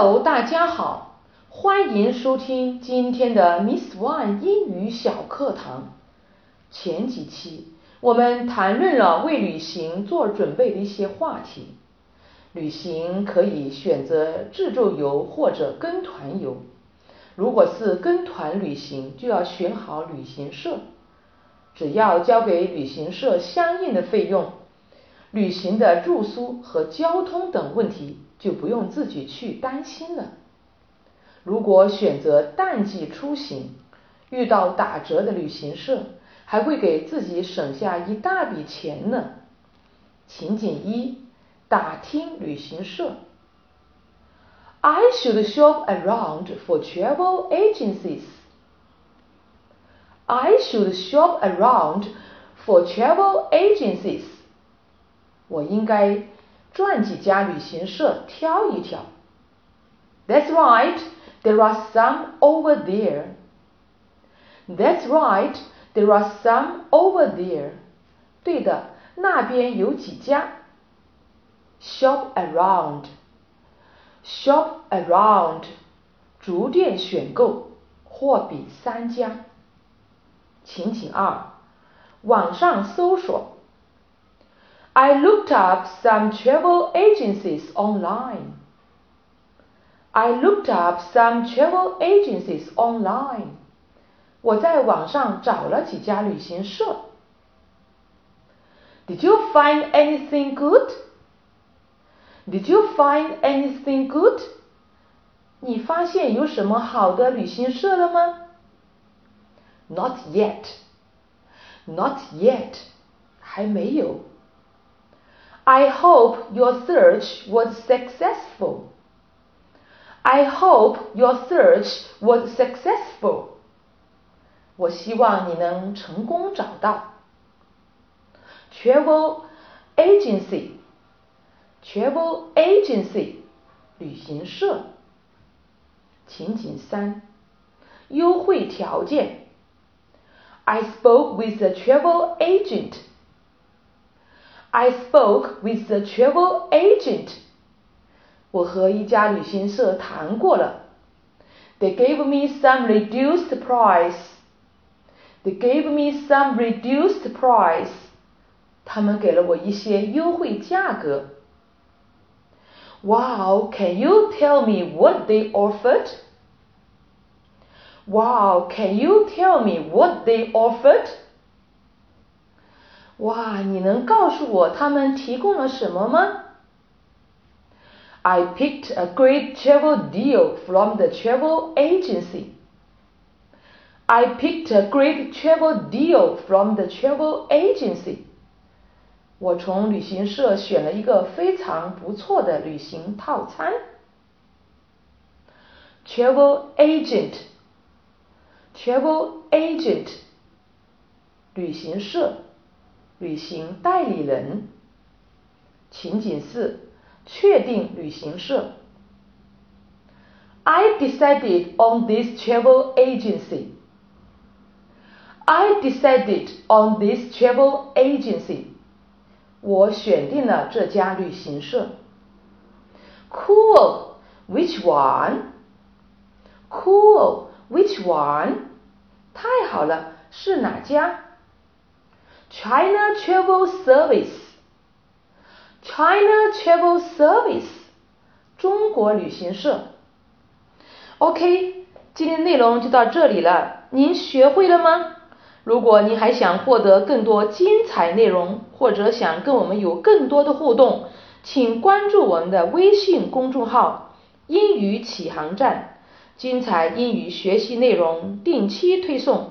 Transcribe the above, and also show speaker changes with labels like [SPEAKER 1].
[SPEAKER 1] Hello，大家好，欢迎收听今天的 Miss One 英语小课堂。前几期我们谈论了为旅行做准备的一些话题。旅行可以选择自助游或者跟团游。如果是跟团旅行，就要选好旅行社。只要交给旅行社相应的费用，旅行的住宿和交通等问题。就不用自己去担心了。如果选择淡季出行，遇到打折的旅行社，还会给自己省下一大笔钱呢。情景一：打听旅行社。I should shop around for travel agencies. I should shop around for travel agencies. 我应该。转几家旅行社挑一挑。That's right, there are some over there. That's right, there are some over there. 对的，那边有几家。Shop around, shop around，逐渐选购，货比三家。情景二，网上搜索。 I looked up some travel agencies online. I looked up some travel agencies online. 我在网上找了几家旅行社。Did you find anything good? Did you find anything good? 你发现有什么好的旅行社了吗？Not yet. Not yet. 还没有。 I hope your search was successful. I hope your search was successful. 我希望你能成功找到。Travel agency, travel agency，旅行社。情景三，优惠条件。I spoke with a travel agent I spoke with the travel agent. 我和一家旅行社谈过了。They gave me some reduced price. They gave me some reduced price. 他们给了我一些优惠价格。Wow, can you tell me what they offered? Wow, can you tell me what they offered? 哇，你能告诉我他们提供了什么吗？I picked a great travel deal from the travel agency. I picked a great travel deal from the travel agency. 我从旅行社选了一个非常不错的旅行套餐。Travel agent, travel agent，旅行社。 旅行代理人。情景四，确定旅行社。I decided on this travel agency. I decided on this travel agency. 我选定了这家旅行社。Cool. Which one? Cool. Which one? 太好了，是哪家 ？China Travel Service, China Travel Service，中国旅行社。OK，今天内容就到这里了，您学会了吗？如果您还想获得更多精彩内容，或者想跟我们有更多的互动，请关注我们的微信公众号“英语启航站”，精彩英语学习内容定期推送。